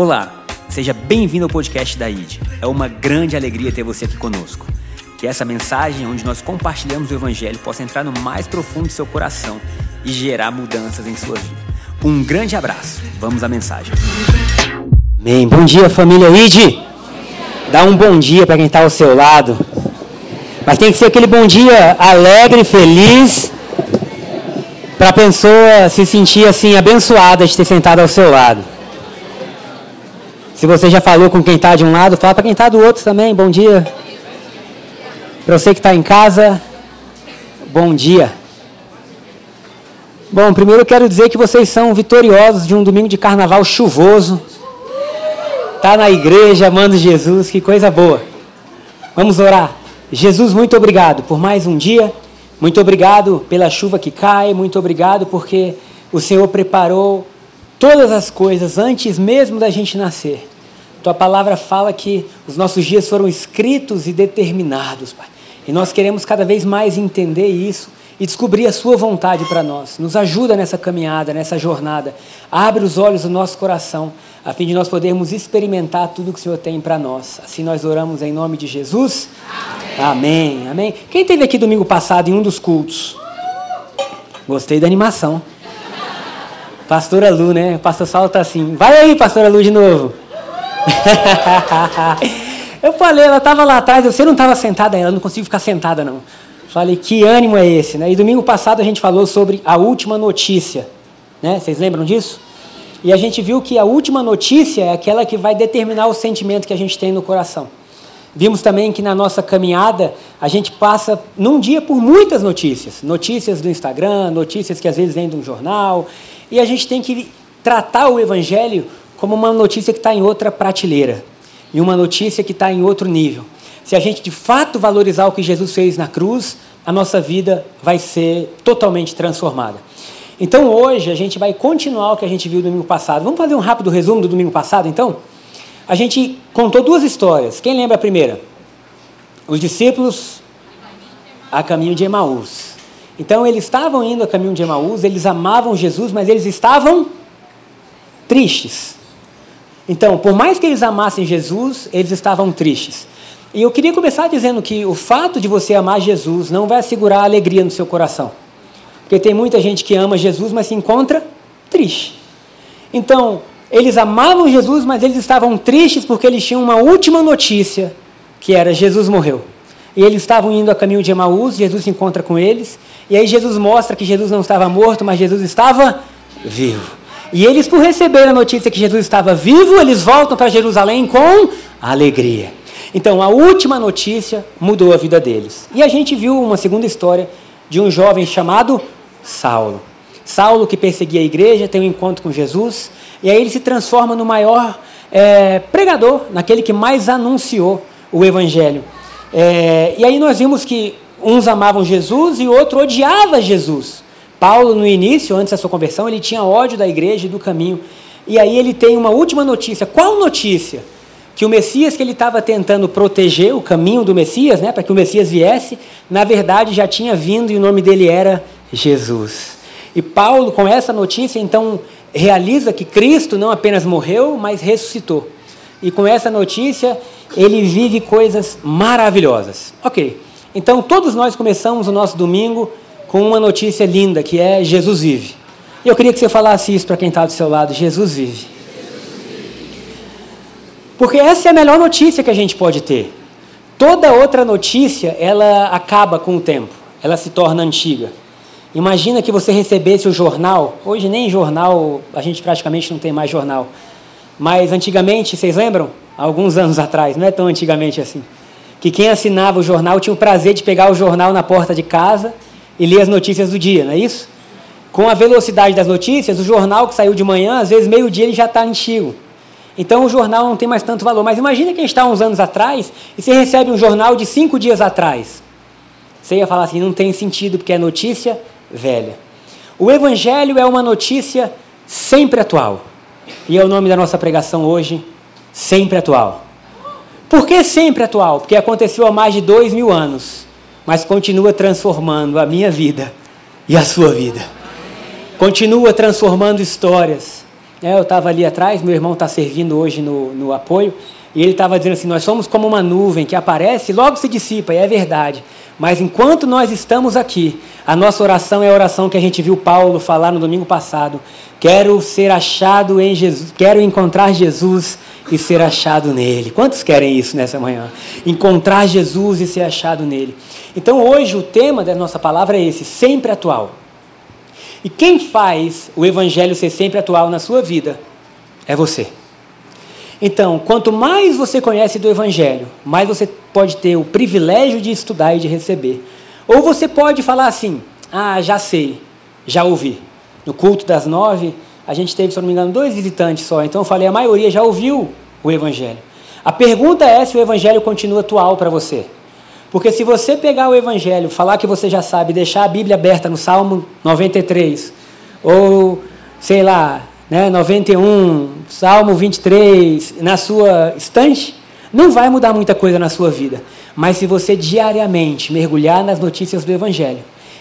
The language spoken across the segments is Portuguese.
Olá, seja bem-vindo ao podcast da ID. É uma grande alegria ter você aqui conosco. Que essa mensagem, onde nós compartilhamos o Evangelho, possa entrar no mais profundo do seu coração e gerar mudanças em sua vida. Um grande abraço. Vamos à mensagem. Bem, bom dia família ID. Dá um bom dia para quem está ao seu lado. Mas tem que ser aquele bom dia alegre, feliz, para a pessoa se sentir assim abençoada de ter sentado ao seu lado. Se você já falou com quem está de um lado, fala para quem está do outro também. Bom dia. Para você que está em casa, bom dia. Bom, primeiro eu quero dizer que vocês são vitoriosos de um domingo de carnaval chuvoso. Tá na igreja amando Jesus, que coisa boa. Vamos orar. Jesus, muito obrigado por mais um dia. Muito obrigado pela chuva que cai. Muito obrigado porque o Senhor preparou todas as coisas antes mesmo da gente nascer. Tua palavra fala que os nossos dias foram escritos e determinados, Pai. E nós queremos cada vez mais entender isso e descobrir a Sua vontade para nós. Nos ajuda nessa caminhada, nessa jornada. Abre os olhos do nosso coração, a fim de nós podermos experimentar tudo que o Senhor tem para nós. Assim nós oramos em nome de Jesus. Amém. Amém. Amém. Quem teve aqui domingo passado em um dos cultos? Gostei da animação. Pastora Lu, né? O pastor Saulo tá assim. Vai aí, pastora Lu, de novo. eu falei, ela estava lá atrás, você não estava sentada, ela não consigo ficar sentada não. Falei, que ânimo é esse, né? E domingo passado a gente falou sobre a última notícia, né? Vocês lembram disso? E a gente viu que a última notícia é aquela que vai determinar o sentimento que a gente tem no coração. Vimos também que na nossa caminhada a gente passa num dia por muitas notícias, notícias do Instagram, notícias que às vezes vêm de um jornal, e a gente tem que tratar o evangelho como uma notícia que está em outra prateleira e uma notícia que está em outro nível. Se a gente de fato valorizar o que Jesus fez na cruz, a nossa vida vai ser totalmente transformada. Então hoje a gente vai continuar o que a gente viu no domingo passado. Vamos fazer um rápido resumo do domingo passado então? A gente contou duas histórias. Quem lembra a primeira? Os discípulos a caminho de Emaús. Então eles estavam indo a caminho de Emaús, eles amavam Jesus, mas eles estavam tristes. Então, por mais que eles amassem Jesus, eles estavam tristes. E eu queria começar dizendo que o fato de você amar Jesus não vai assegurar a alegria no seu coração. Porque tem muita gente que ama Jesus, mas se encontra triste. Então, eles amavam Jesus, mas eles estavam tristes porque eles tinham uma última notícia, que era Jesus morreu. E eles estavam indo a caminho de Emaús, Jesus se encontra com eles, e aí Jesus mostra que Jesus não estava morto, mas Jesus estava vivo. E eles, por receber a notícia que Jesus estava vivo, eles voltam para Jerusalém com alegria. Então, a última notícia mudou a vida deles. E a gente viu uma segunda história de um jovem chamado Saulo. Saulo, que perseguia a igreja, tem um encontro com Jesus, e aí ele se transforma no maior é, pregador, naquele que mais anunciou o evangelho. É, e aí nós vimos que uns amavam Jesus e outro odiava Jesus. Paulo, no início, antes da sua conversão, ele tinha ódio da igreja e do caminho. E aí ele tem uma última notícia. Qual notícia? Que o Messias que ele estava tentando proteger, o caminho do Messias, né, para que o Messias viesse, na verdade já tinha vindo e o nome dele era Jesus. E Paulo, com essa notícia, então realiza que Cristo não apenas morreu, mas ressuscitou. E com essa notícia, ele vive coisas maravilhosas. Ok, então todos nós começamos o nosso domingo com uma notícia linda, que é Jesus vive. E eu queria que você falasse isso para quem está do seu lado: Jesus vive. Porque essa é a melhor notícia que a gente pode ter. Toda outra notícia, ela acaba com o tempo, ela se torna antiga. Imagina que você recebesse o jornal, hoje nem jornal, a gente praticamente não tem mais jornal, mas antigamente, vocês lembram? Alguns anos atrás, não é tão antigamente assim, que quem assinava o jornal tinha o prazer de pegar o jornal na porta de casa e ler as notícias do dia, não é isso? Com a velocidade das notícias, o jornal que saiu de manhã, às vezes meio-dia ele já está antigo. Então o jornal não tem mais tanto valor. Mas imagina quem está uns anos atrás e você recebe um jornal de cinco dias atrás. Você ia falar assim, não tem sentido porque é notícia velha. O Evangelho é uma notícia sempre atual. E é o nome da nossa pregação hoje, sempre atual. Por que sempre atual? Porque aconteceu há mais de dois mil anos mas continua transformando a minha vida e a sua vida. Continua transformando histórias. É, eu estava ali atrás, meu irmão está servindo hoje no, no apoio, e ele estava dizendo assim: nós somos como uma nuvem que aparece e logo se dissipa, e é verdade. Mas enquanto nós estamos aqui, a nossa oração é a oração que a gente viu Paulo falar no domingo passado. Quero ser achado em Jesus, quero encontrar Jesus e ser achado nele. Quantos querem isso nessa manhã? Encontrar Jesus e ser achado nele. Então hoje o tema da nossa palavra é esse, sempre atual. E quem faz o evangelho ser sempre atual na sua vida é você. Então, quanto mais você conhece do evangelho, mais você pode ter o privilégio de estudar e de receber. Ou você pode falar assim: "Ah, já sei, já ouvi". No culto das nove, a gente teve, se não me engano, dois visitantes só. Então eu falei, a maioria já ouviu o Evangelho. A pergunta é se o Evangelho continua atual para você. Porque se você pegar o Evangelho, falar que você já sabe, deixar a Bíblia aberta no Salmo 93, ou, sei lá, né, 91, Salmo 23, na sua estante, não vai mudar muita coisa na sua vida. Mas se você diariamente mergulhar nas notícias do Evangelho,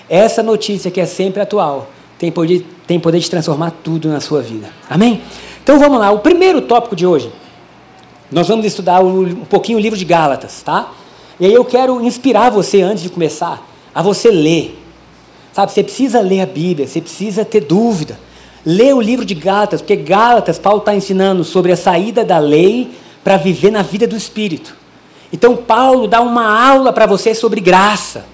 essa notícia que é sempre atual, tem poder, tem poder de transformar tudo na sua vida. Amém? Então vamos lá, o primeiro tópico de hoje, nós vamos estudar um pouquinho o livro de Gálatas, tá? E aí eu quero inspirar você, antes de começar, a você ler. Sabe, você precisa ler a Bíblia, você precisa ter dúvida. Lê o livro de Gálatas, porque Gálatas, Paulo está ensinando sobre a saída da lei para viver na vida do Espírito. Então Paulo dá uma aula para você sobre graça,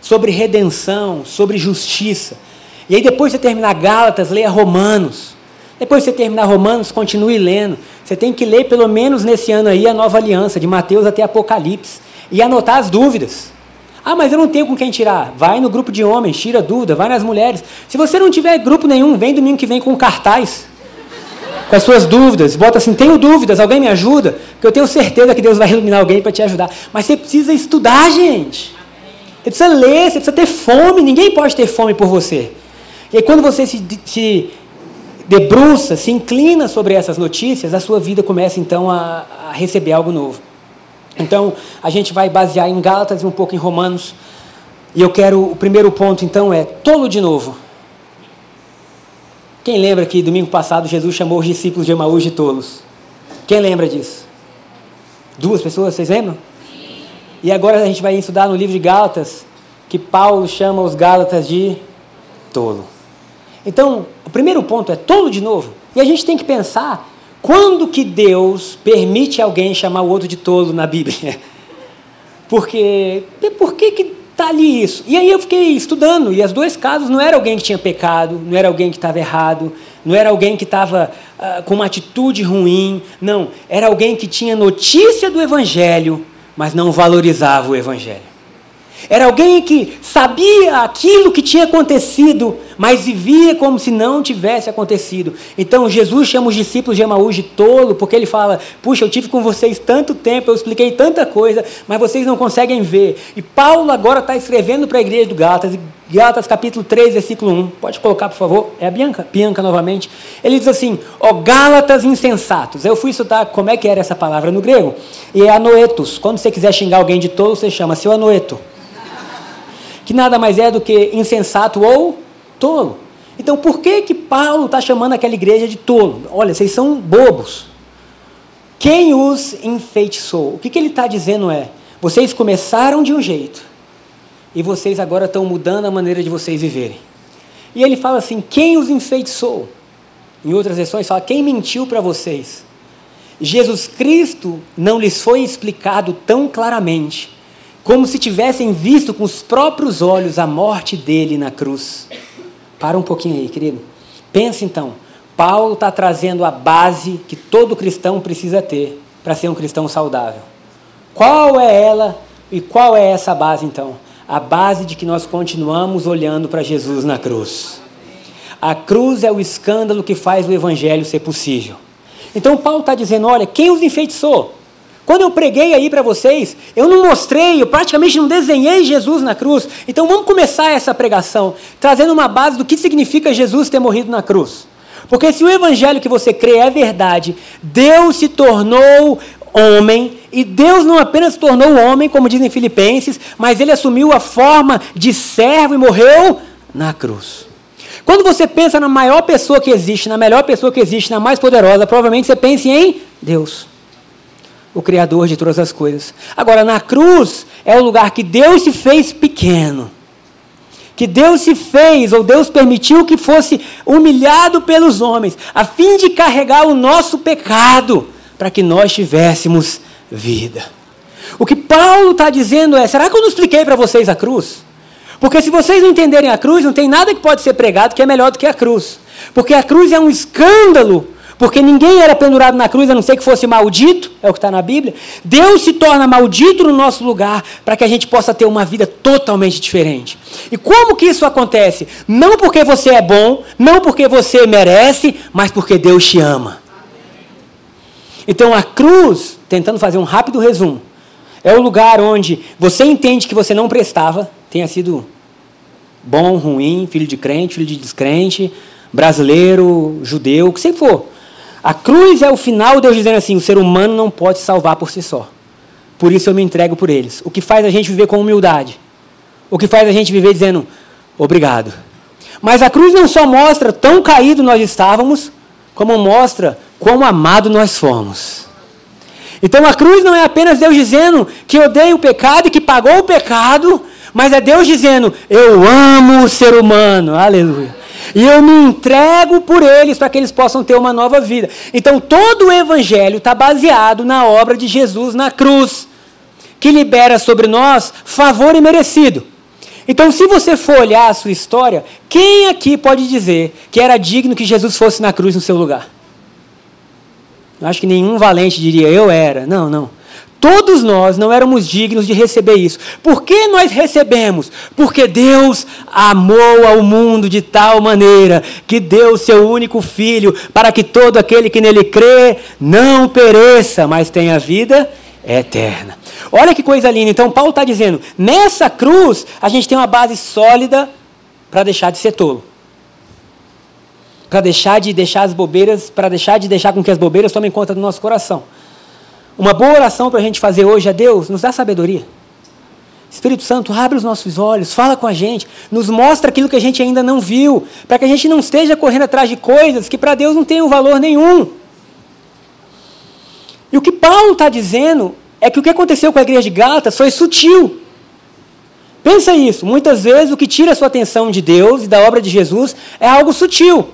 sobre redenção, sobre justiça. E aí depois de você terminar Gálatas, leia Romanos. Depois de você terminar Romanos, continue lendo. Você tem que ler pelo menos nesse ano aí a nova aliança, de Mateus até Apocalipse. E anotar as dúvidas. Ah, mas eu não tenho com quem tirar. Vai no grupo de homens, tira dúvida, vai nas mulheres. Se você não tiver grupo nenhum, vem domingo que vem com cartaz. Com as suas dúvidas. Bota assim, tenho dúvidas, alguém me ajuda? Porque eu tenho certeza que Deus vai iluminar alguém para te ajudar. Mas você precisa estudar, gente. Você precisa ler, você precisa ter fome. Ninguém pode ter fome por você. E aí, quando você se, se debruça, se inclina sobre essas notícias, a sua vida começa então a, a receber algo novo. Então, a gente vai basear em Gálatas e um pouco em Romanos. E eu quero, o primeiro ponto então é tolo de novo. Quem lembra que domingo passado Jesus chamou os discípulos de Emaús de tolos? Quem lembra disso? Duas pessoas, vocês lembram? E agora a gente vai estudar no livro de Gálatas que Paulo chama os Gálatas de tolo. Então, o primeiro ponto é tolo de novo. E a gente tem que pensar quando que Deus permite alguém chamar o outro de tolo na Bíblia. Porque, por que que está ali isso? E aí eu fiquei estudando, e os dois casos não era alguém que tinha pecado, não era alguém que estava errado, não era alguém que estava uh, com uma atitude ruim, não, era alguém que tinha notícia do Evangelho, mas não valorizava o Evangelho. Era alguém que sabia aquilo que tinha acontecido, mas vivia como se não tivesse acontecido. Então Jesus chama os discípulos de Emaús de tolo, porque ele fala: Puxa, eu tive com vocês tanto tempo, eu expliquei tanta coisa, mas vocês não conseguem ver. E Paulo agora está escrevendo para a igreja do Gálatas, Gálatas capítulo 3, versículo 1. Pode colocar, por favor? É a Bianca? Bianca novamente. Ele diz assim: Ó Gálatas insensatos. Eu fui estudar como é que era essa palavra no grego. E é anoetos. Quando você quiser xingar alguém de tolo, você chama seu anoeto que nada mais é do que insensato ou tolo. Então, por que que Paulo está chamando aquela igreja de tolo? Olha, vocês são bobos. Quem os enfeitiçou? O que, que ele está dizendo é: vocês começaram de um jeito e vocês agora estão mudando a maneira de vocês viverem. E ele fala assim: quem os enfeitiçou? Em outras versões, fala: quem mentiu para vocês? Jesus Cristo não lhes foi explicado tão claramente como se tivessem visto com os próprios olhos a morte dele na cruz. Para um pouquinho aí, querido. Pensa então. Paulo está trazendo a base que todo cristão precisa ter para ser um cristão saudável. Qual é ela e qual é essa base então? A base de que nós continuamos olhando para Jesus na cruz. A cruz é o escândalo que faz o evangelho ser possível. Então Paulo está dizendo: olha, quem os enfeitiçou? Quando eu preguei aí para vocês, eu não mostrei, eu praticamente não desenhei Jesus na cruz. Então vamos começar essa pregação trazendo uma base do que significa Jesus ter morrido na cruz. Porque se o evangelho que você crê é verdade, Deus se tornou homem, e Deus não apenas tornou homem, como dizem Filipenses, mas ele assumiu a forma de servo e morreu na cruz. Quando você pensa na maior pessoa que existe, na melhor pessoa que existe, na mais poderosa, provavelmente você pense em Deus, o Criador de todas as coisas. Agora, na cruz é o lugar que Deus se fez pequeno. Que Deus se fez, ou Deus permitiu que fosse humilhado pelos homens, a fim de carregar o nosso pecado, para que nós tivéssemos vida. O que Paulo está dizendo é: será que eu não expliquei para vocês a cruz? Porque se vocês não entenderem a cruz, não tem nada que pode ser pregado que é melhor do que a cruz. Porque a cruz é um escândalo. Porque ninguém era pendurado na cruz a não ser que fosse maldito, é o que está na Bíblia. Deus se torna maldito no nosso lugar para que a gente possa ter uma vida totalmente diferente. E como que isso acontece? Não porque você é bom, não porque você merece, mas porque Deus te ama. Então a cruz, tentando fazer um rápido resumo, é o lugar onde você entende que você não prestava, tenha sido bom, ruim, filho de crente, filho de descrente, brasileiro, judeu, o que você for. A cruz é o final, Deus dizendo assim: o ser humano não pode salvar por si só. Por isso eu me entrego por eles. O que faz a gente viver com humildade. O que faz a gente viver dizendo obrigado. Mas a cruz não só mostra tão caído nós estávamos, como mostra quão amado nós fomos. Então a cruz não é apenas Deus dizendo que odeia o pecado e que pagou o pecado, mas é Deus dizendo: Eu amo o ser humano, aleluia. E eu me entrego por eles para que eles possam ter uma nova vida. Então todo o evangelho está baseado na obra de Jesus na cruz, que libera sobre nós favor imerecido. Então, se você for olhar a sua história, quem aqui pode dizer que era digno que Jesus fosse na cruz no seu lugar? Eu acho que nenhum valente diria, eu era. Não, não. Todos nós não éramos dignos de receber isso. Por que nós recebemos? Porque Deus amou ao mundo de tal maneira que deu seu único filho para que todo aquele que nele crê não pereça, mas tenha vida eterna. Olha que coisa linda. Então, Paulo está dizendo: nessa cruz, a gente tem uma base sólida para deixar de ser tolo para deixar de deixar as bobeiras, para deixar de deixar com que as bobeiras tomem conta do nosso coração. Uma boa oração para a gente fazer hoje é Deus, nos dá sabedoria. Espírito Santo, abre os nossos olhos, fala com a gente, nos mostra aquilo que a gente ainda não viu, para que a gente não esteja correndo atrás de coisas que para Deus não tenham valor nenhum. E o que Paulo está dizendo é que o que aconteceu com a igreja de Gálatas foi sutil. Pensa isso, muitas vezes o que tira a sua atenção de Deus e da obra de Jesus é algo sutil.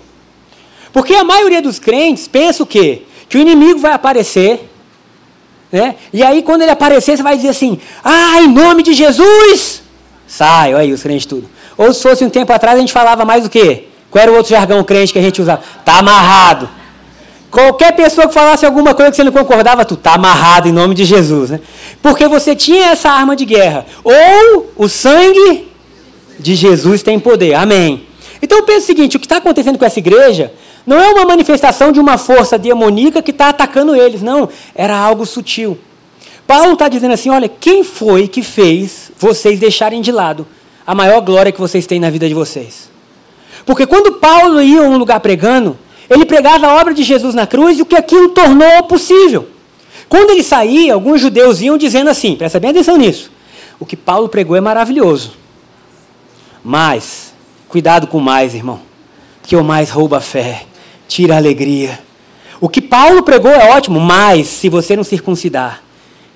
Porque a maioria dos crentes pensa o quê? Que o inimigo vai aparecer, né? E aí quando ele aparecer, você vai dizer assim: "Ah, em nome de Jesus!" Sai, olha aí os crentes tudo. Ou se fosse um tempo atrás, a gente falava mais o quê? Qual era o outro jargão crente que a gente usava? Tá amarrado. Qualquer pessoa que falasse alguma coisa que você não concordava, tu tá amarrado em nome de Jesus, né? Porque você tinha essa arma de guerra. Ou o sangue de Jesus tem poder. Amém. Então pensa o seguinte: o que está acontecendo com essa igreja não é uma manifestação de uma força demoníaca que está atacando eles, não. Era algo sutil. Paulo está dizendo assim: olha, quem foi que fez vocês deixarem de lado a maior glória que vocês têm na vida de vocês? Porque quando Paulo ia a um lugar pregando, ele pregava a obra de Jesus na cruz e o que aquilo tornou possível. Quando ele saía, alguns judeus iam dizendo assim: presta bem atenção nisso. O que Paulo pregou é maravilhoso. Mas, cuidado com mais, irmão. Que o mais rouba a fé tira a alegria. O que Paulo pregou é ótimo, mas se você não circuncidar,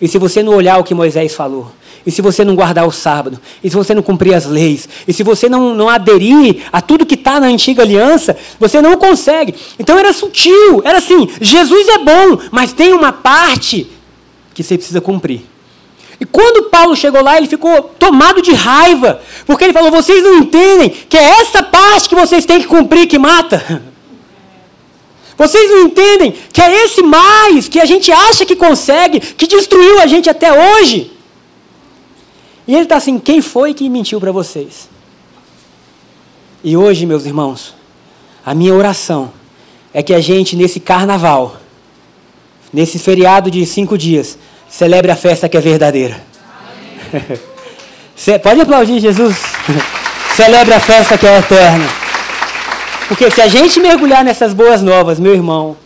e se você não olhar o que Moisés falou, e se você não guardar o sábado, e se você não cumprir as leis, e se você não, não aderir a tudo que está na antiga aliança, você não consegue. Então era sutil, era assim: Jesus é bom, mas tem uma parte que você precisa cumprir. E quando Paulo chegou lá, ele ficou tomado de raiva, porque ele falou: vocês não entendem que é essa parte que vocês têm que cumprir que mata. Vocês não entendem que é esse mais que a gente acha que consegue, que destruiu a gente até hoje. E ele está assim: quem foi que mentiu para vocês? E hoje, meus irmãos, a minha oração é que a gente, nesse carnaval, nesse feriado de cinco dias, celebre a festa que é verdadeira. Pode aplaudir, Jesus. celebre a festa que é eterna. Porque se a gente mergulhar nessas boas novas, meu irmão,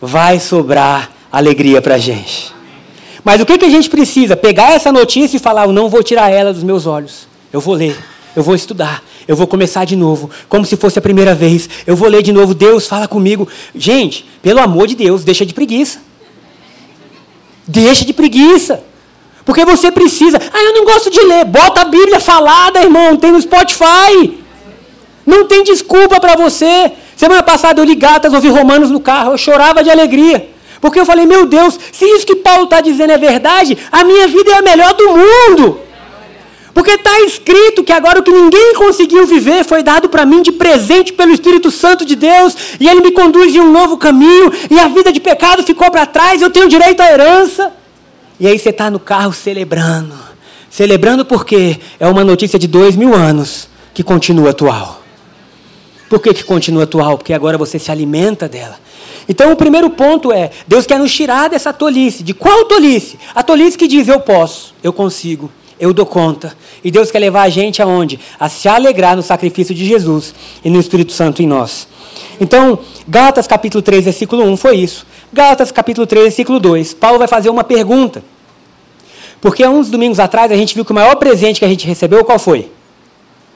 vai sobrar alegria para a gente. Mas o que, que a gente precisa? Pegar essa notícia e falar: Eu não vou tirar ela dos meus olhos. Eu vou ler. Eu vou estudar, eu vou começar de novo, como se fosse a primeira vez. Eu vou ler de novo, Deus fala comigo. Gente, pelo amor de Deus, deixa de preguiça. Deixa de preguiça. Porque você precisa. Ah, eu não gosto de ler. Bota a Bíblia falada, irmão, tem no Spotify. Não tem desculpa para você. Semana passada eu li gatas, ouvi romanos no carro, eu chorava de alegria. Porque eu falei, meu Deus, se isso que Paulo está dizendo é verdade, a minha vida é a melhor do mundo. Porque está escrito que agora o que ninguém conseguiu viver foi dado para mim de presente pelo Espírito Santo de Deus, e ele me conduz em um novo caminho, e a vida de pecado ficou para trás, eu tenho direito à herança. E aí você está no carro celebrando. Celebrando porque é uma notícia de dois mil anos que continua atual. Por que, que continua atual? Porque agora você se alimenta dela. Então o primeiro ponto é: Deus quer nos tirar dessa tolice. De qual tolice? A tolice que diz eu posso, eu consigo, eu dou conta. E Deus quer levar a gente aonde? A se alegrar no sacrifício de Jesus e no Espírito Santo em nós. Então, Gálatas capítulo 3, versículo 1 foi isso. Gálatas capítulo 3, versículo 2. Paulo vai fazer uma pergunta. Porque há uns domingos atrás a gente viu que o maior presente que a gente recebeu qual foi?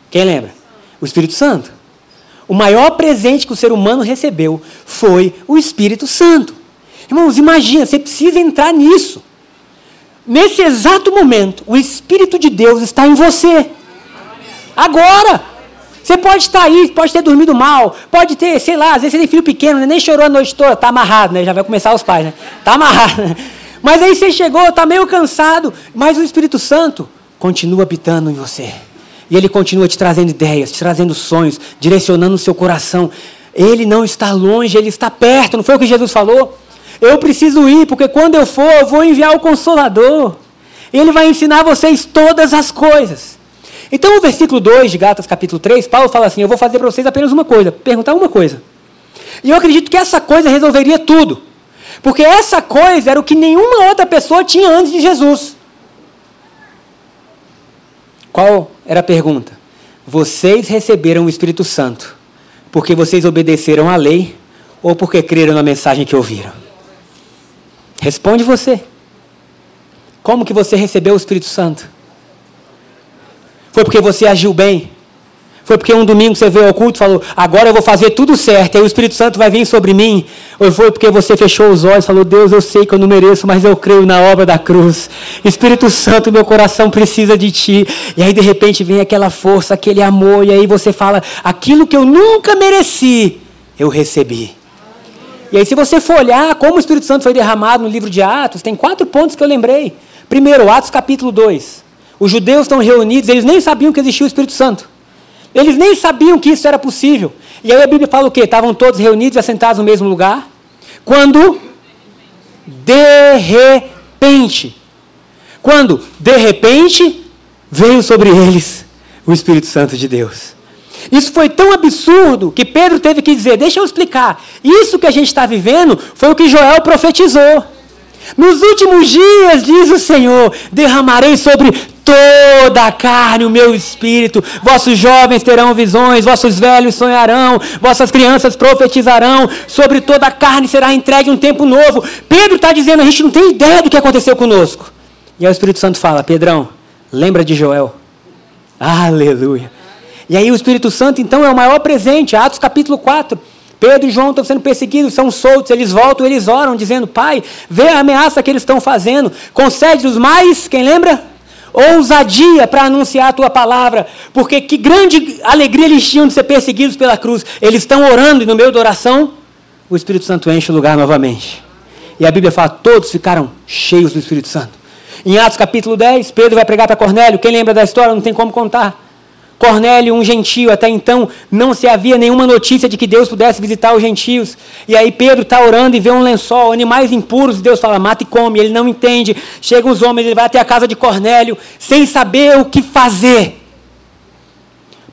Quem lembra? O Espírito Santo. O maior presente que o ser humano recebeu foi o Espírito Santo. Irmãos, imagina, você precisa entrar nisso. Nesse exato momento, o Espírito de Deus está em você. Agora! Você pode estar aí, pode ter dormido mal, pode ter, sei lá, às vezes você tem filho pequeno, né? nem chorou a noite toda, está amarrado, né? Já vai começar os pais, né? Está amarrado. Né? Mas aí você chegou, está meio cansado, mas o Espírito Santo continua habitando em você. E ele continua te trazendo ideias, te trazendo sonhos, direcionando o seu coração. Ele não está longe, ele está perto. Não foi o que Jesus falou? Eu preciso ir, porque quando eu for, eu vou enviar o Consolador. Ele vai ensinar vocês todas as coisas. Então, o versículo 2 de Gatas, capítulo 3, Paulo fala assim: Eu vou fazer para vocês apenas uma coisa, perguntar uma coisa. E eu acredito que essa coisa resolveria tudo. Porque essa coisa era o que nenhuma outra pessoa tinha antes de Jesus. Qual era a pergunta? Vocês receberam o Espírito Santo porque vocês obedeceram à lei ou porque creram na mensagem que ouviram? Responde você. Como que você recebeu o Espírito Santo? Foi porque você agiu bem? Foi porque um domingo você veio ao culto e falou, agora eu vou fazer tudo certo, aí o Espírito Santo vai vir sobre mim? Ou foi porque você fechou os olhos e falou, Deus, eu sei que eu não mereço, mas eu creio na obra da cruz. Espírito Santo, meu coração precisa de ti. E aí de repente vem aquela força, aquele amor, e aí você fala, aquilo que eu nunca mereci, eu recebi. E aí, se você for olhar como o Espírito Santo foi derramado no livro de Atos, tem quatro pontos que eu lembrei. Primeiro, Atos capítulo 2. Os judeus estão reunidos, eles nem sabiam que existia o Espírito Santo. Eles nem sabiam que isso era possível. E aí a Bíblia fala o quê? Estavam todos reunidos e assentados no mesmo lugar. Quando, de repente, quando, de repente, veio sobre eles o Espírito Santo de Deus. Isso foi tão absurdo que Pedro teve que dizer: Deixa eu explicar. Isso que a gente está vivendo foi o que Joel profetizou. Nos últimos dias, diz o Senhor, derramarei sobre toda a carne o meu espírito. Vossos jovens terão visões, vossos velhos sonharão, vossas crianças profetizarão. Sobre toda a carne será entregue um tempo novo. Pedro está dizendo: a gente não tem ideia do que aconteceu conosco. E aí o Espírito Santo fala: Pedrão, lembra de Joel. Aleluia. E aí o Espírito Santo, então, é o maior presente. Atos capítulo 4. Pedro e João estão sendo perseguidos, são soltos, eles voltam, eles oram, dizendo: Pai, vê a ameaça que eles estão fazendo, concede-nos mais, quem lembra? Ousadia para anunciar a tua palavra, porque que grande alegria eles tinham de ser perseguidos pela cruz. Eles estão orando e no meio da oração, o Espírito Santo enche o lugar novamente. E a Bíblia fala: todos ficaram cheios do Espírito Santo. Em Atos capítulo 10, Pedro vai pregar para Cornélio. Quem lembra da história? Não tem como contar. Cornélio, um gentio, até então não se havia nenhuma notícia de que Deus pudesse visitar os gentios. E aí Pedro está orando e vê um lençol, animais impuros, Deus fala, mata e come. Ele não entende. Chegam os homens, ele vai até a casa de Cornélio, sem saber o que fazer.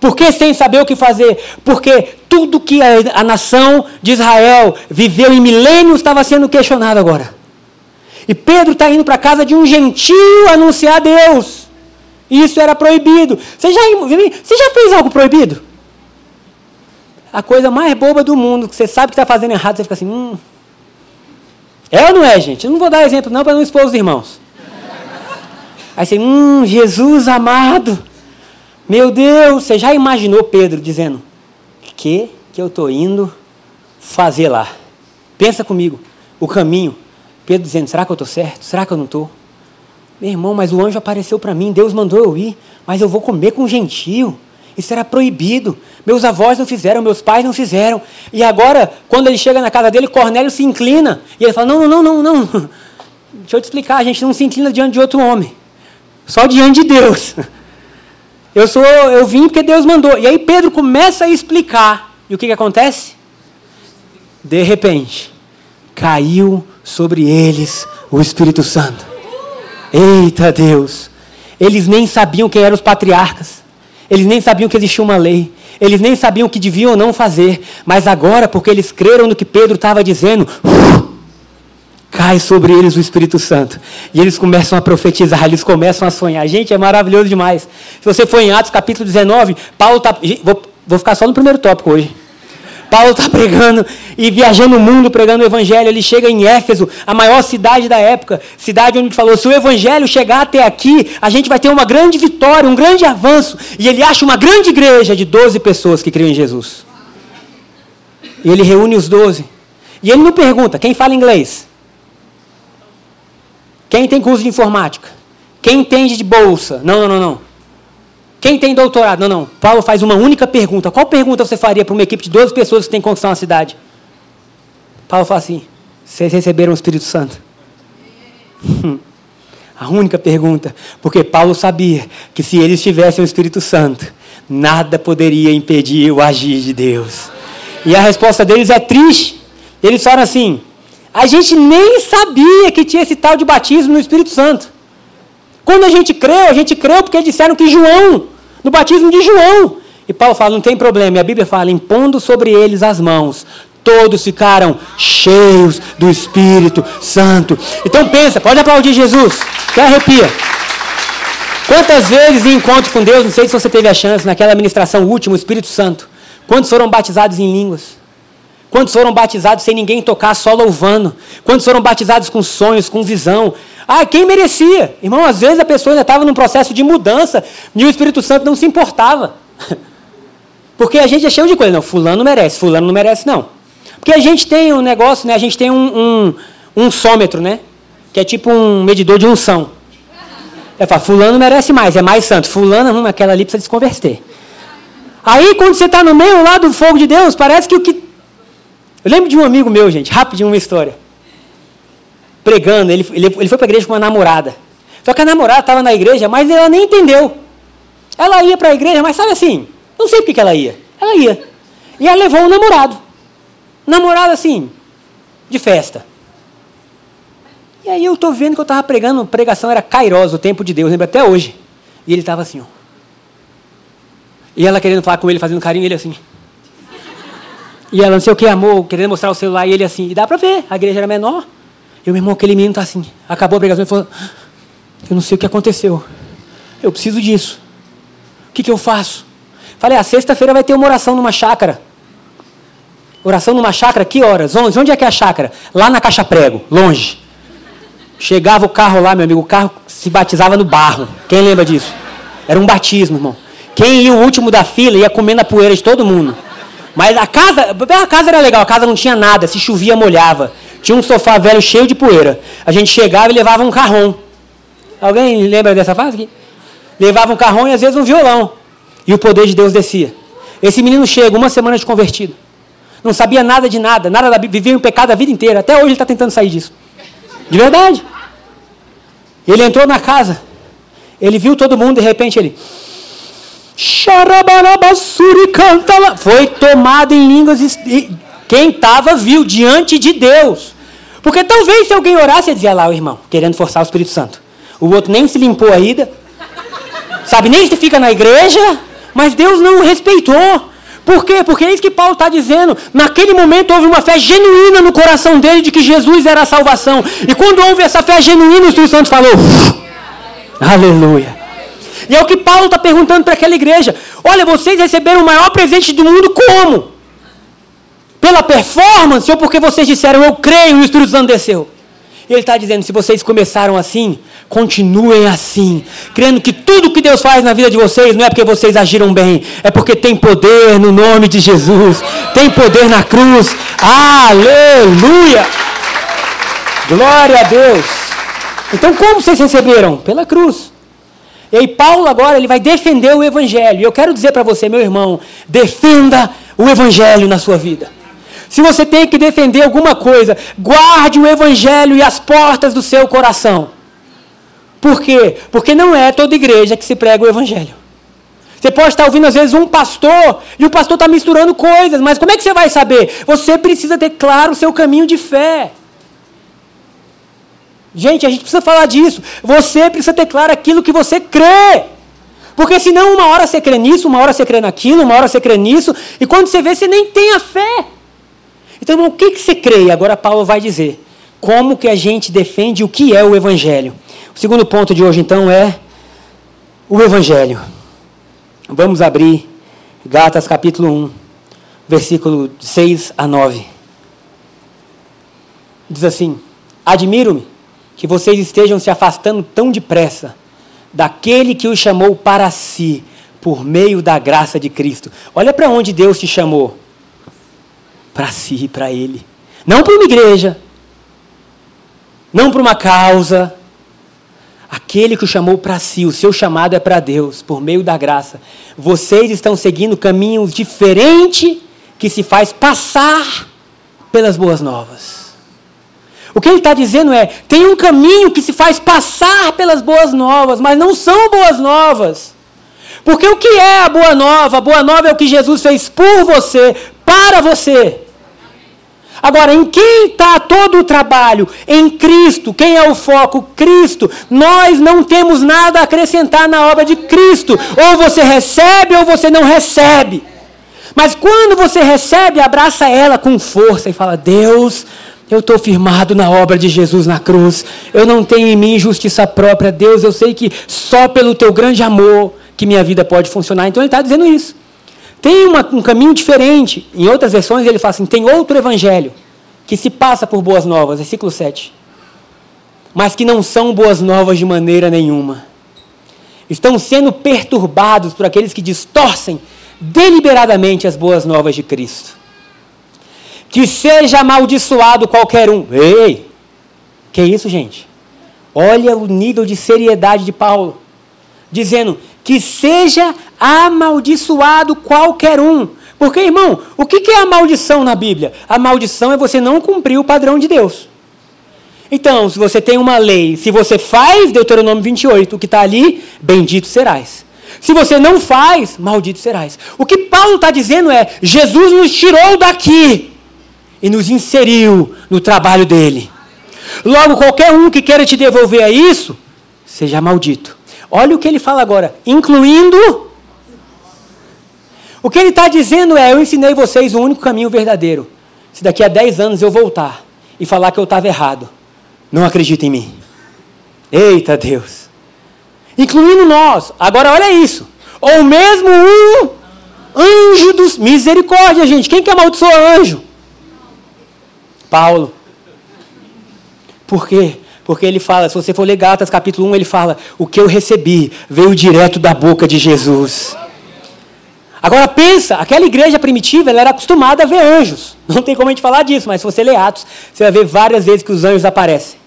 Por que sem saber o que fazer? Porque tudo que a, a nação de Israel viveu em milênios estava sendo questionado agora. E Pedro está indo para a casa de um gentio anunciar Deus. Isso era proibido. Você já, você já fez algo proibido? A coisa mais boba do mundo, que você sabe que está fazendo errado, você fica assim, hum. É ou não é, gente? Eu não vou dar exemplo não para não expor os irmãos. Aí você, hum, Jesus amado. Meu Deus, você já imaginou Pedro dizendo: Que que eu estou indo fazer lá? Pensa comigo, o caminho. Pedro dizendo: Será que eu estou certo? Será que eu não estou? Meu irmão, mas o anjo apareceu para mim, Deus mandou eu ir, mas eu vou comer com gentio. Isso era proibido. Meus avós não fizeram, meus pais não fizeram. E agora, quando ele chega na casa dele, Cornélio se inclina. E ele fala: Não, não, não, não, não. Deixa eu te explicar, a gente não se inclina diante de outro homem. Só diante de Deus. Eu sou, eu vim porque Deus mandou. E aí Pedro começa a explicar. E o que, que acontece? De repente, caiu sobre eles o Espírito Santo. Eita Deus! Eles nem sabiam quem eram os patriarcas. Eles nem sabiam que existia uma lei. Eles nem sabiam o que deviam ou não fazer. Mas agora, porque eles creram no que Pedro estava dizendo, cai sobre eles o Espírito Santo. E eles começam a profetizar, eles começam a sonhar. Gente, é maravilhoso demais. Se você for em Atos capítulo 19, Paulo está. Vou, vou ficar só no primeiro tópico hoje. Paulo está pregando e viajando o mundo pregando o evangelho. Ele chega em Éfeso, a maior cidade da época, cidade onde ele falou: se o evangelho chegar até aqui, a gente vai ter uma grande vitória, um grande avanço. E ele acha uma grande igreja de 12 pessoas que criam em Jesus. E ele reúne os 12. E ele não pergunta: quem fala inglês? Quem tem curso de informática? Quem entende de bolsa? Não, não, não, não. Quem tem doutorado? Não, não. Paulo faz uma única pergunta. Qual pergunta você faria para uma equipe de 12 pessoas que tem construção na cidade? Paulo fala assim: vocês receberam o Espírito Santo? A única pergunta. Porque Paulo sabia que se eles tivessem o Espírito Santo, nada poderia impedir o agir de Deus. E a resposta deles é triste. Eles falam assim: a gente nem sabia que tinha esse tal de batismo no Espírito Santo. Quando a gente creu, a gente creu porque disseram que João, no batismo de João. E Paulo fala: não tem problema. E a Bíblia fala: impondo sobre eles as mãos, todos ficaram cheios do Espírito Santo. Então pensa, pode aplaudir Jesus, que arrepia. Quantas vezes em encontro com Deus, não sei se você teve a chance, naquela ministração última, o Espírito Santo, quantos foram batizados em línguas? Quantos foram batizados sem ninguém tocar, só louvando? Quantos foram batizados com sonhos, com visão? Ah, quem merecia? Irmão, às vezes a pessoa ainda estava num processo de mudança e o Espírito Santo não se importava. Porque a gente é cheio de coisa. Não, fulano merece, fulano não merece, não. Porque a gente tem um negócio, né? A gente tem um, um, um né? Que é tipo um medidor de unção. É fala, fulano merece mais, é mais santo. Fulano, hum, aquela ali precisa se converter. Aí, quando você está no meio lá do fogo de Deus, parece que o que eu lembro de um amigo meu, gente, rapidinho uma história. Pregando, ele, ele, ele foi para a igreja com uma namorada. Só que a namorada estava na igreja, mas ela nem entendeu. Ela ia para a igreja, mas sabe assim, não sei porque que ela ia. Ela ia. E ela levou um namorado. Namorado assim, de festa. E aí eu estou vendo que eu estava pregando, pregação era Kairos, o tempo de Deus, lembra até hoje. E ele estava assim, ó. E ela querendo falar com ele, fazendo carinho, ele assim. E ela, não sei o que, amor, querendo mostrar o celular, e ele assim, e dá para ver, a igreja era menor. E o meu irmão, aquele menino tá assim, acabou a pregação, ele falou, eu não sei o que aconteceu, eu preciso disso. O que, que eu faço? Falei, a sexta-feira vai ter uma oração numa chácara. Oração numa chácara, que horas? Onde? Onde é que é a chácara? Lá na Caixa Prego, longe. Chegava o carro lá, meu amigo, o carro se batizava no barro. Quem lembra disso? Era um batismo, irmão. Quem ia o último da fila ia comendo a poeira de todo mundo. Mas a casa, a casa era legal, a casa não tinha nada, se chovia, molhava. Tinha um sofá velho cheio de poeira. A gente chegava e levava um carrão. Alguém lembra dessa fase aqui? Levava um carrão e às vezes um violão. E o poder de Deus descia. Esse menino chega, uma semana de convertido. Não sabia nada de nada, nada da Bíblia, vivia em pecado a vida inteira. Até hoje ele está tentando sair disso. De verdade. Ele entrou na casa. Ele viu todo mundo, de repente ele. Foi tomado em línguas. Quem estava viu diante de Deus. Porque talvez se alguém orasse, ia dizer lá o irmão, querendo forçar o Espírito Santo. O outro nem se limpou a ida. Sabe, nem se fica na igreja. Mas Deus não o respeitou. Por quê? Porque é isso que Paulo está dizendo. Naquele momento houve uma fé genuína no coração dele de que Jesus era a salvação. E quando houve essa fé genuína, o Espírito Santo falou: Aleluia. E é o que Paulo está perguntando para aquela igreja. Olha, vocês receberam o maior presente do mundo como? Pela performance ou porque vocês disseram, eu creio e o Espírito Santo desceu? Ele está dizendo: se vocês começaram assim, continuem assim, crendo que tudo que Deus faz na vida de vocês não é porque vocês agiram bem, é porque tem poder no nome de Jesus, tem poder na cruz. Aleluia! Glória a Deus! Então, como vocês receberam? Pela cruz. E aí, Paulo agora ele vai defender o Evangelho. E eu quero dizer para você, meu irmão, defenda o Evangelho na sua vida. Se você tem que defender alguma coisa, guarde o Evangelho e as portas do seu coração. Por quê? Porque não é toda igreja que se prega o Evangelho. Você pode estar ouvindo às vezes um pastor e o pastor está misturando coisas, mas como é que você vai saber? Você precisa ter claro o seu caminho de fé. Gente, a gente precisa falar disso. Você precisa ter claro aquilo que você crê. Porque senão uma hora você crê nisso, uma hora você crê naquilo, uma hora você crê nisso, e quando você vê, você nem tem a fé. Então, irmão, o que, que você crê? Agora Paulo vai dizer como que a gente defende o que é o Evangelho. O segundo ponto de hoje, então, é o Evangelho. Vamos abrir Gatas capítulo 1, versículo 6 a 9. Diz assim: Admiro-me que vocês estejam se afastando tão depressa daquele que os chamou para si, por meio da graça de Cristo. Olha para onde Deus te chamou para si, para Ele. Não para uma igreja, não para uma causa. Aquele que o chamou para si, o seu chamado é para Deus, por meio da graça. Vocês estão seguindo caminhos diferentes que se faz passar pelas boas novas. O que ele está dizendo é: tem um caminho que se faz passar pelas boas novas, mas não são boas novas. Porque o que é a boa nova? A boa nova é o que Jesus fez por você, para você. Agora, em quem está todo o trabalho? Em Cristo. Quem é o foco? Cristo. Nós não temos nada a acrescentar na obra de Cristo. Ou você recebe ou você não recebe. Mas quando você recebe, abraça ela com força e fala: Deus, eu estou firmado na obra de Jesus na cruz. Eu não tenho em mim justiça própria. Deus, eu sei que só pelo teu grande amor que minha vida pode funcionar. Então ele está dizendo isso. Tem uma, um caminho diferente. Em outras versões ele fala assim: tem outro evangelho que se passa por boas novas, versículo 7. Mas que não são boas novas de maneira nenhuma. Estão sendo perturbados por aqueles que distorcem deliberadamente as boas novas de Cristo. Que seja amaldiçoado qualquer um. Ei! Que isso, gente? Olha o nível de seriedade de Paulo. Dizendo: que seja amaldiçoado qualquer um. Porque, irmão, o que é a maldição na Bíblia? A maldição é você não cumprir o padrão de Deus. Então, se você tem uma lei, se você faz Deuteronômio 28, o que está ali, bendito serás. Se você não faz, maldito serás. O que Paulo está dizendo é: Jesus nos tirou daqui e nos inseriu no trabalho dele. Logo, qualquer um que queira te devolver a isso, seja maldito. Olha o que ele fala agora, incluindo. O que ele está dizendo é: eu ensinei vocês o único caminho verdadeiro. Se daqui a 10 anos eu voltar e falar que eu estava errado, não acredita em mim. Eita Deus. Incluindo nós. Agora olha isso. Ou mesmo um anjo dos. Misericórdia, gente. Quem que amaldiçoa anjo? Paulo. Por quê? Porque ele fala, se você for ler Gálatas capítulo 1, ele fala: O que eu recebi veio direto da boca de Jesus. Agora pensa, aquela igreja primitiva ela era acostumada a ver anjos. Não tem como a gente falar disso, mas se você ler Atos, você vai ver várias vezes que os anjos aparecem.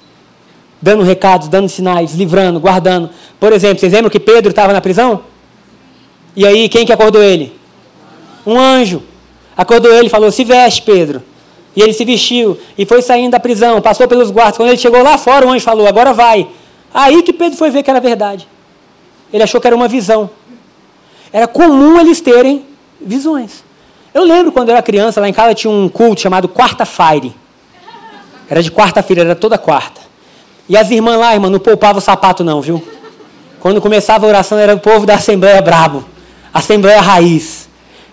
Dando recados, dando sinais, livrando, guardando. Por exemplo, vocês lembram que Pedro estava na prisão? E aí, quem que acordou ele? Um anjo. Acordou ele e falou: Se veste, Pedro. E ele se vestiu e foi saindo da prisão, passou pelos guardas. Quando ele chegou lá fora, o anjo falou: Agora vai. Aí que Pedro foi ver que era verdade. Ele achou que era uma visão. Era comum eles terem visões. Eu lembro quando eu era criança, lá em casa tinha um culto chamado Quarta-feira. Era de quarta-feira, era toda quarta. E as irmãs lá, irmã, não poupavam o sapato não, viu? Quando começava a oração era o povo da Assembleia brabo. Assembleia raiz.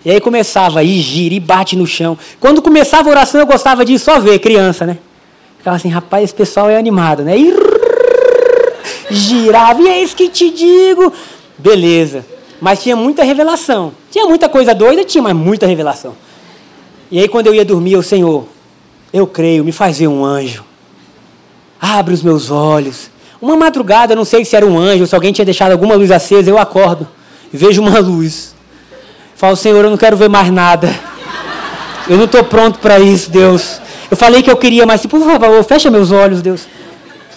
E aí começava, e gira, e bate no chão. Quando começava a oração, eu gostava de só ver, criança, né? Ficava assim, rapaz, esse pessoal é animado, né? E girava, e é isso que te digo. Beleza. Mas tinha muita revelação. Tinha muita coisa doida, tinha, mas muita revelação. E aí quando eu ia dormir, o Senhor, eu creio, me faz ver um anjo. abre os meus olhos. Uma madrugada, não sei se era um anjo, se alguém tinha deixado alguma luz acesa, eu acordo e vejo uma luz. Falo, Senhor, eu não quero ver mais nada. Eu não estou pronto para isso, Deus. Eu falei que eu queria, mas por favor, fecha meus olhos, Deus.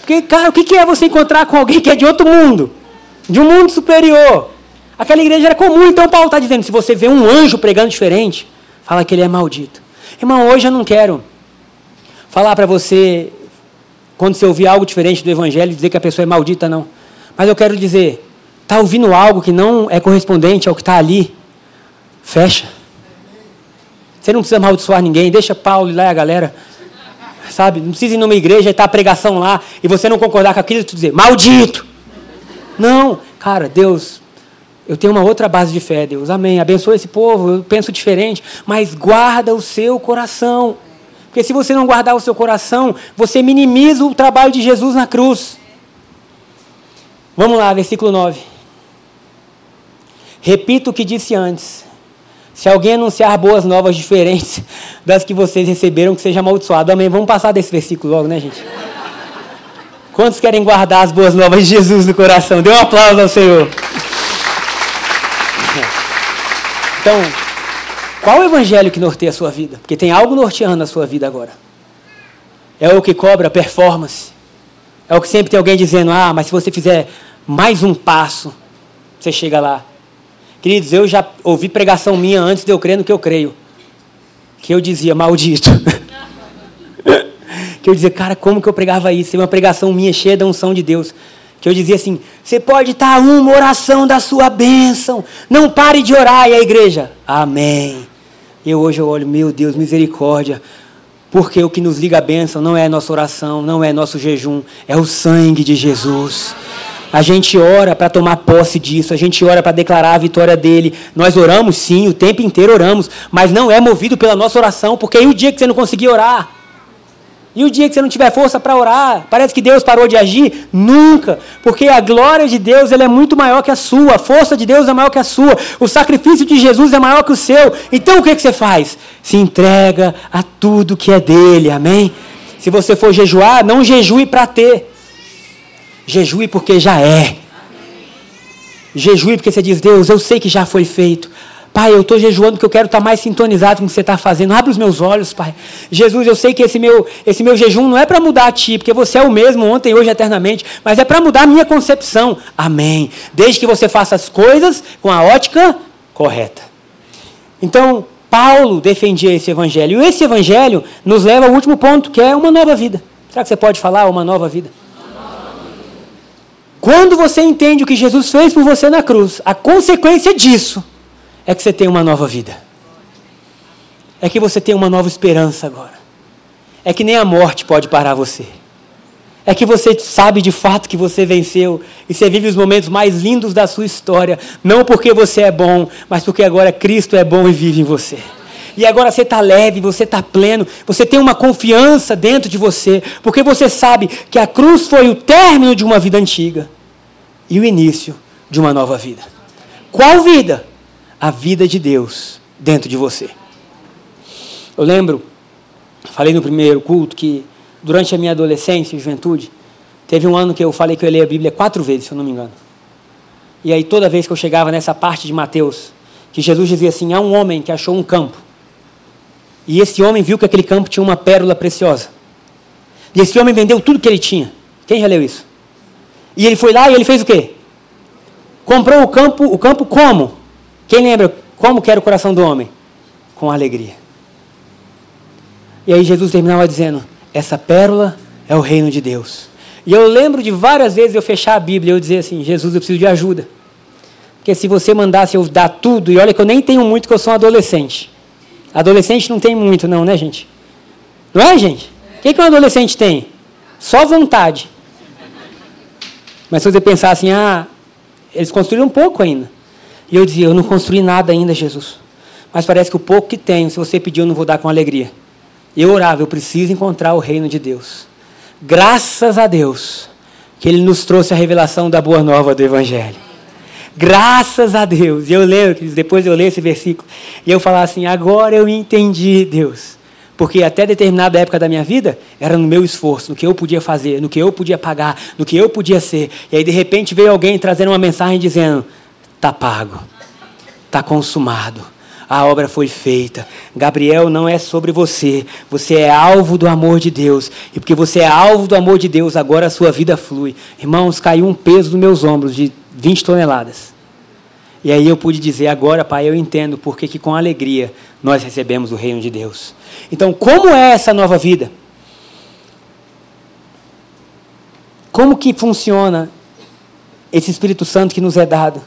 Porque, cara, o que é você encontrar com alguém que é de outro mundo? De um mundo superior. Aquela igreja era comum, então Paulo está dizendo: se você vê um anjo pregando diferente, fala que ele é maldito. Irmão, hoje eu não quero falar para você, quando você ouvir algo diferente do evangelho, dizer que a pessoa é maldita, não. Mas eu quero dizer: está ouvindo algo que não é correspondente ao que está ali? Fecha. Você não precisa amaldiçoar ninguém, deixa Paulo e lá a galera. Sabe? Não precisa ir numa igreja e estar tá a pregação lá e você não concordar com aquilo e tu dizer, maldito! Não, cara, Deus, eu tenho uma outra base de fé, Deus. Amém. Abençoa esse povo, eu penso diferente, mas guarda o seu coração. Porque se você não guardar o seu coração, você minimiza o trabalho de Jesus na cruz. Vamos lá, versículo 9. Repito o que disse antes. Se alguém anunciar boas novas diferentes das que vocês receberam, que seja amaldiçoado. Amém. Vamos passar desse versículo logo, né, gente? Quantos querem guardar as boas novas de Jesus no coração? Dê um aplauso ao Senhor. Então, qual o evangelho que norteia a sua vida? Porque tem algo norteando a sua vida agora. É o que cobra performance. É o que sempre tem alguém dizendo: ah, mas se você fizer mais um passo, você chega lá. Queridos, eu já ouvi pregação minha antes de eu crer no que eu creio. Que eu dizia, maldito. que eu dizia, cara, como que eu pregava isso? É uma pregação minha cheia da unção de Deus. Que eu dizia assim: você pode estar uma oração da sua bênção. Não pare de orar. E a igreja, amém. E hoje eu olho, meu Deus, misericórdia. Porque o que nos liga a bênção não é nossa oração, não é nosso jejum, é o sangue de Jesus. A gente ora para tomar posse disso, a gente ora para declarar a vitória dele. Nós oramos sim, o tempo inteiro oramos, mas não é movido pela nossa oração, porque aí o dia que você não conseguir orar, e o dia que você não tiver força para orar, parece que Deus parou de agir? Nunca, porque a glória de Deus ela é muito maior que a sua, a força de Deus é maior que a sua, o sacrifício de Jesus é maior que o seu. Então o que, que você faz? Se entrega a tudo que é dele, amém? Se você for jejuar, não jejue para ter, Jejue porque já é. Jejue porque você diz, Deus, eu sei que já foi feito. Pai, eu estou jejuando porque eu quero estar mais sintonizado com o que você está fazendo. Abre os meus olhos, Pai. Jesus, eu sei que esse meu, esse meu jejum não é para mudar a Ti, porque você é o mesmo ontem, hoje, eternamente, mas é para mudar a minha concepção. Amém. Desde que você faça as coisas com a ótica correta. Então, Paulo defendia esse evangelho. E esse evangelho nos leva ao último ponto, que é uma nova vida. Será que você pode falar uma nova vida? Quando você entende o que Jesus fez por você na cruz, a consequência disso é que você tem uma nova vida. É que você tem uma nova esperança agora. É que nem a morte pode parar você. É que você sabe de fato que você venceu e você vive os momentos mais lindos da sua história, não porque você é bom, mas porque agora Cristo é bom e vive em você. E agora você está leve, você está pleno, você tem uma confiança dentro de você, porque você sabe que a cruz foi o término de uma vida antiga e o início de uma nova vida. Qual vida? A vida de Deus dentro de você. Eu lembro, falei no primeiro culto que durante a minha adolescência e juventude, teve um ano que eu falei que eu ler a Bíblia quatro vezes, se eu não me engano. E aí toda vez que eu chegava nessa parte de Mateus, que Jesus dizia assim: há um homem que achou um campo. E esse homem viu que aquele campo tinha uma pérola preciosa. E esse homem vendeu tudo que ele tinha. Quem já leu isso? E ele foi lá e ele fez o quê? Comprou o campo, o campo como? Quem lembra como que era o coração do homem? Com alegria. E aí Jesus terminava dizendo: essa pérola é o reino de Deus. E eu lembro de várias vezes eu fechar a Bíblia e eu dizer assim: Jesus, eu preciso de ajuda. Porque se você mandasse eu dar tudo, e olha que eu nem tenho muito, que eu sou um adolescente. Adolescente não tem muito, não, né, gente? Não é, gente? O que, que um adolescente tem? Só vontade. Mas se você pensar assim, ah, eles construíram um pouco ainda. E eu dizia, eu não construí nada ainda, Jesus. Mas parece que o pouco que tenho, se você pedir, eu não vou dar com alegria. Eu orava, eu preciso encontrar o reino de Deus. Graças a Deus que Ele nos trouxe a revelação da boa nova do Evangelho. Graças a Deus. E eu lembro, depois eu leio esse versículo, e eu falar assim, agora eu entendi, Deus, Porque até determinada época da minha vida, era no meu esforço, no que eu podia fazer, no que eu podia pagar, no que eu podia ser. E aí, de repente, veio alguém trazendo uma mensagem dizendo: está pago, está consumado, a obra foi feita. Gabriel não é sobre você, você é alvo do amor de Deus. E porque você é alvo do amor de Deus, agora a sua vida flui. Irmãos, caiu um peso dos meus ombros de 20 toneladas. E aí eu pude dizer, agora, Pai, eu entendo porque que com alegria nós recebemos o reino de Deus. Então, como é essa nova vida? Como que funciona esse Espírito Santo que nos é dado?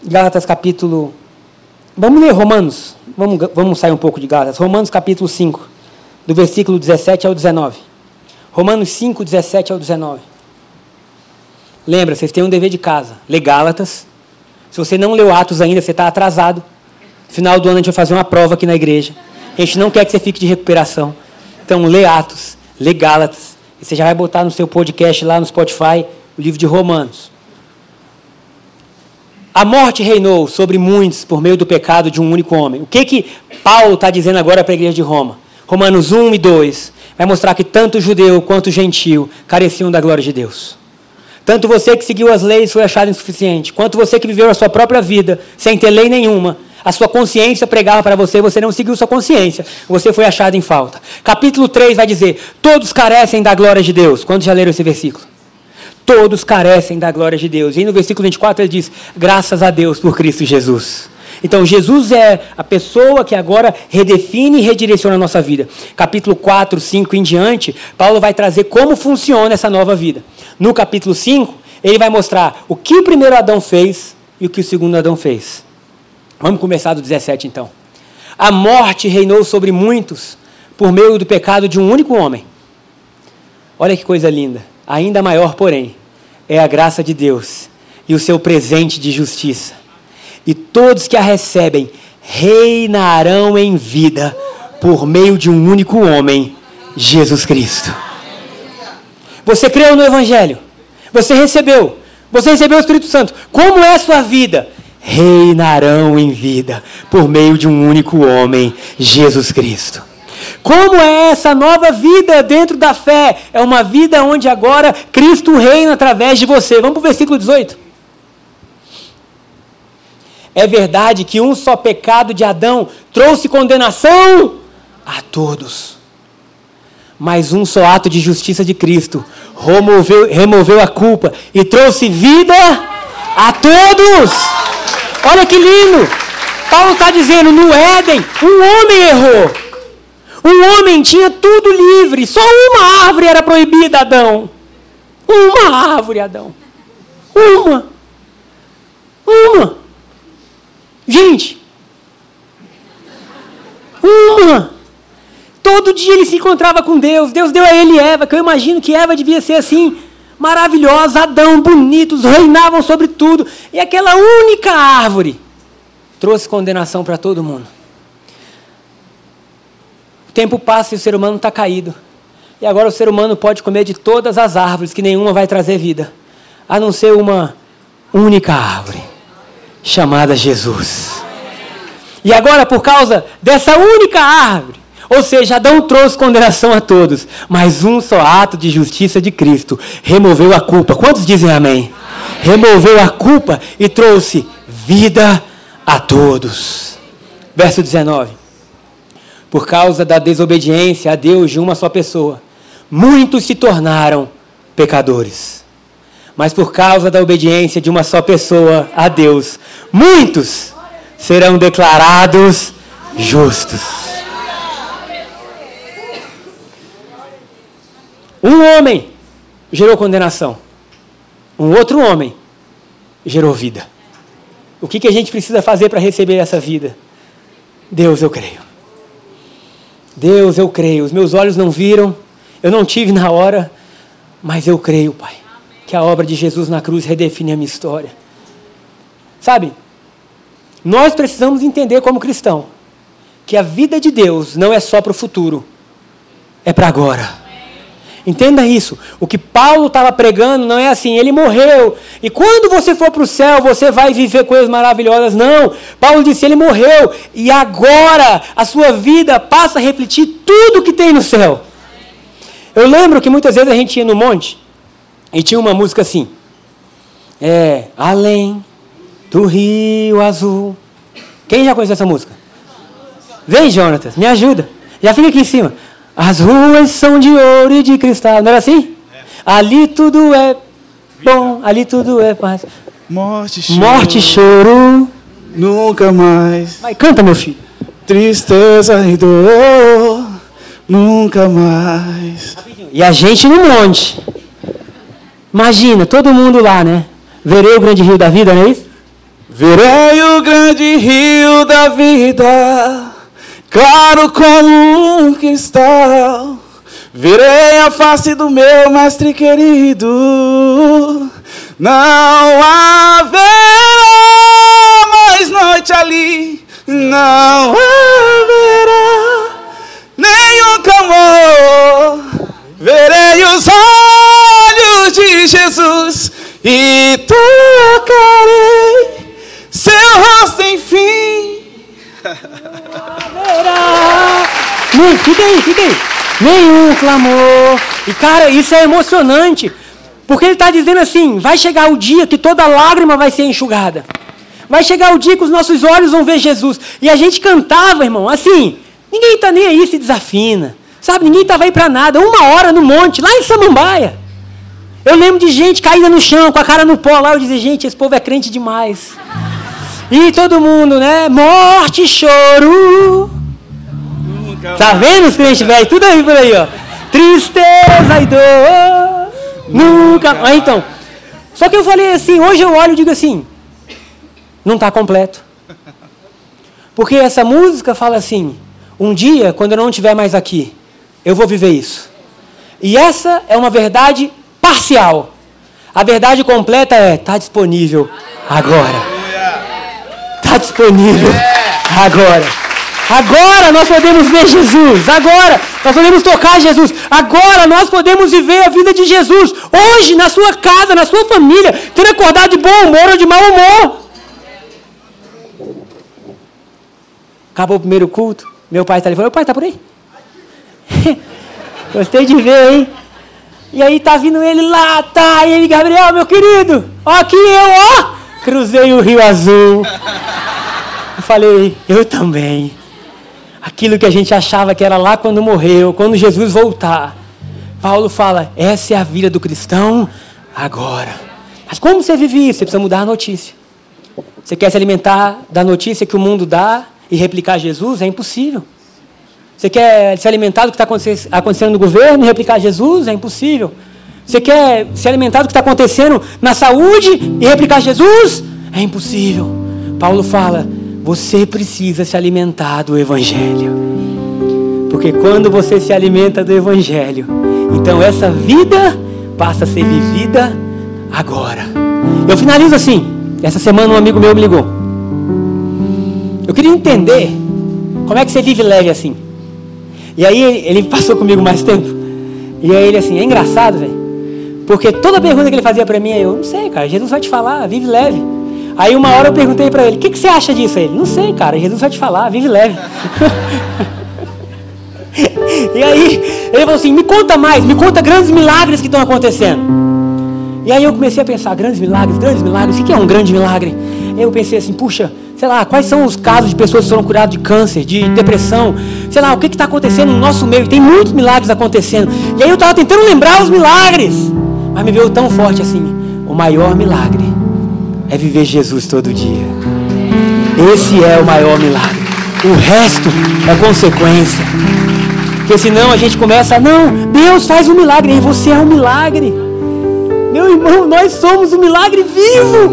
Gálatas capítulo. Vamos ler Romanos. Vamos, vamos sair um pouco de Gálatas. Romanos capítulo 5, do versículo 17 ao 19. Romanos 5, 17 ao 19. Lembra, vocês têm um dever de casa. Lê Gálatas. Se você não leu Atos ainda, você está atrasado. Final do ano a gente vai fazer uma prova aqui na igreja. A gente não quer que você fique de recuperação. Então, lê Atos, lê Gálatas. E você já vai botar no seu podcast lá no Spotify o livro de Romanos. A morte reinou sobre muitos por meio do pecado de um único homem. O que que Paulo está dizendo agora para a igreja de Roma? Romanos 1 e 2 vai mostrar que tanto judeu quanto gentil careciam da glória de Deus. Tanto você que seguiu as leis foi achado insuficiente, quanto você que viveu a sua própria vida sem ter lei nenhuma, a sua consciência pregava para você, você não seguiu sua consciência, você foi achado em falta. Capítulo 3 vai dizer: Todos carecem da glória de Deus. Quantos já leram esse versículo? Todos carecem da glória de Deus. E no versículo 24 ele diz: Graças a Deus por Cristo Jesus. Então, Jesus é a pessoa que agora redefine e redireciona a nossa vida. Capítulo 4, 5 em diante, Paulo vai trazer como funciona essa nova vida. No capítulo 5, ele vai mostrar o que o primeiro Adão fez e o que o segundo Adão fez. Vamos começar do 17 então. A morte reinou sobre muitos por meio do pecado de um único homem. Olha que coisa linda. Ainda maior, porém, é a graça de Deus e o seu presente de justiça e todos que a recebem reinarão em vida por meio de um único homem, Jesus Cristo. Você creu no Evangelho, você recebeu, você recebeu o Espírito Santo. Como é a sua vida? Reinarão em vida por meio de um único homem, Jesus Cristo. Como é essa nova vida dentro da fé? É uma vida onde agora Cristo reina através de você. Vamos para o versículo 18. É verdade que um só pecado de Adão trouxe condenação a todos. Mas um só ato de justiça de Cristo removeu, removeu a culpa e trouxe vida a todos. Olha que lindo! Paulo está dizendo: no Éden, um homem errou. Um homem tinha tudo livre, só uma árvore era proibida, Adão. Uma árvore, Adão. Uma. Uma. Gente, uma. Todo dia ele se encontrava com Deus. Deus deu a ele Eva, que eu imagino que Eva devia ser assim, maravilhosa, Adão, bonitos, reinavam sobre tudo. E aquela única árvore trouxe condenação para todo mundo. O tempo passa e o ser humano está caído. E agora o ser humano pode comer de todas as árvores, que nenhuma vai trazer vida, a não ser uma única árvore chamada Jesus. E agora, por causa dessa única árvore, ou seja, Adão trouxe condenação a todos, mas um só ato de justiça de Cristo removeu a culpa. Quantos dizem amém? amém? Removeu a culpa e trouxe vida a todos. Verso 19. Por causa da desobediência a Deus de uma só pessoa, muitos se tornaram pecadores mas por causa da obediência de uma só pessoa a Deus, muitos serão declarados justos. Um homem gerou condenação, um outro homem gerou vida. O que, que a gente precisa fazer para receber essa vida? Deus, eu creio. Deus, eu creio. Os meus olhos não viram, eu não tive na hora, mas eu creio, Pai que a obra de Jesus na cruz redefine a minha história. Sabe? Nós precisamos entender como cristão que a vida de Deus não é só para o futuro, é para agora. Entenda isso. O que Paulo estava pregando não é assim, ele morreu. E quando você for para o céu, você vai viver coisas maravilhosas. Não. Paulo disse: ele morreu. E agora a sua vida passa a refletir tudo que tem no céu. Eu lembro que muitas vezes a gente ia no monte e tinha uma música assim. É, além do rio azul. Quem já conhece essa música? Vem, Jonatas, me ajuda. Já fica aqui em cima. As ruas são de ouro e de cristal. Não era assim? É. Ali tudo é bom, ali tudo é paz. Morte, choro. Morte, choro. Nunca mais. Vai, canta, meu filho. Tristeza e dor. Nunca mais. E a gente no monte. Imagina, todo mundo lá, né? Verei o grande rio da vida, não é isso? Verei o grande rio da vida claro como um cristal. Virei a face do meu mestre querido. Não haverá mais noite ali, não haverá nenhum clamor. Verei os olhos de Jesus e tocarei Nem, fica aí, fica aí. Nenhum clamor. E cara, isso é emocionante. Porque ele está dizendo assim: vai chegar o dia que toda lágrima vai ser enxugada. Vai chegar o dia que os nossos olhos vão ver Jesus. E a gente cantava, irmão, assim. Ninguém está nem aí se desafina. Sabe, ninguém estava aí para nada. Uma hora no monte, lá em Samambaia. Eu lembro de gente caída no chão, com a cara no pó lá. Eu dizia, gente, esse povo é crente demais. E todo mundo, né? Morte, choro. Tá vendo os crentes velhos? Tudo aí por aí, ó. Tristeza e dor. Nunca. Ah, então. Só que eu falei assim, hoje eu olho e digo assim, não está completo. Porque essa música fala assim, um dia, quando eu não estiver mais aqui, eu vou viver isso. E essa é uma verdade parcial. A verdade completa é, está disponível agora. Está disponível agora. Agora nós podemos ver Jesus. Agora nós podemos tocar Jesus. Agora nós podemos viver a vida de Jesus. Hoje, na sua casa, na sua família. Ter acordado de bom humor ou de mau humor. Acabou o primeiro culto. Meu pai está ali. Meu pai está por aí? Gostei de ver, hein? E aí tá vindo ele lá, tá? E ele, Gabriel, meu querido, ó aqui eu, ó, cruzei o Rio Azul. Eu falei, eu também. Aquilo que a gente achava que era lá quando morreu, quando Jesus voltar. Paulo fala, essa é a vida do cristão agora. Mas como você vive isso? Você precisa mudar a notícia. Você quer se alimentar da notícia que o mundo dá e replicar Jesus? É impossível. Você quer se alimentar do que está acontecendo no governo e replicar Jesus? É impossível. Você quer se alimentar do que está acontecendo na saúde e replicar Jesus? É impossível. Paulo fala: você precisa se alimentar do Evangelho. Porque quando você se alimenta do Evangelho, então essa vida passa a ser vivida agora. Eu finalizo assim. Essa semana um amigo meu me ligou. Eu queria entender como é que você vive leve assim. E aí ele passou comigo mais tempo. E aí ele assim, é engraçado, velho. Porque toda pergunta que ele fazia para mim, eu não sei, cara, Jesus vai te falar, vive leve. Aí uma hora eu perguntei para ele, o que, que você acha disso? Ele, não sei, cara, Jesus vai te falar, vive leve. e aí ele falou assim, me conta mais, me conta grandes milagres que estão acontecendo. E aí eu comecei a pensar, grandes milagres, grandes milagres, o que é um grande milagre? Eu pensei assim, puxa, sei lá, quais são os casos de pessoas que foram curadas de câncer, de depressão, sei lá, o que está acontecendo no nosso meio? Tem muitos milagres acontecendo. E aí eu estava tentando lembrar os milagres, mas me veio tão forte assim, o maior milagre é viver Jesus todo dia. Esse é o maior milagre. O resto é consequência. Porque senão a gente começa, não, Deus faz um milagre, e você é um milagre. Meu irmão, nós somos um milagre vivo.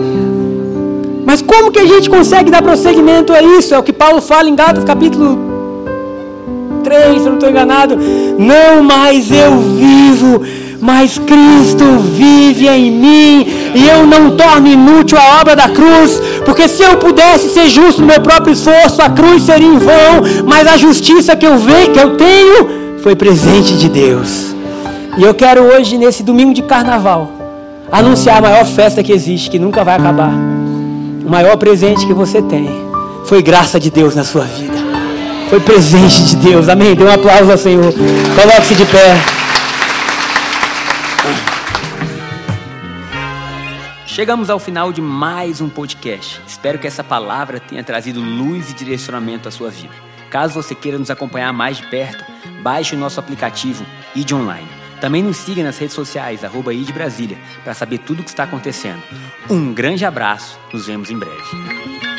Mas como que a gente consegue dar prosseguimento a isso? É o que Paulo fala em Gálatas capítulo 3, se eu não estou enganado. Não mais eu vivo, mas Cristo vive em mim e eu não torno inútil a obra da cruz, porque se eu pudesse ser justo no meu próprio esforço, a cruz seria em vão, mas a justiça que eu vejo, que eu tenho, foi presente de Deus. E eu quero hoje, nesse domingo de carnaval, anunciar a maior festa que existe, que nunca vai acabar. O maior presente que você tem foi graça de Deus na sua vida. Foi presente de Deus. Amém. Dê um aplauso ao Senhor. Coloque-se de pé. Chegamos ao final de mais um podcast. Espero que essa palavra tenha trazido luz e direcionamento à sua vida. Caso você queira nos acompanhar mais de perto, baixe o nosso aplicativo ID Online. Também nos siga nas redes sociais, arroba ID Brasília, para saber tudo o que está acontecendo. Um grande abraço, nos vemos em breve.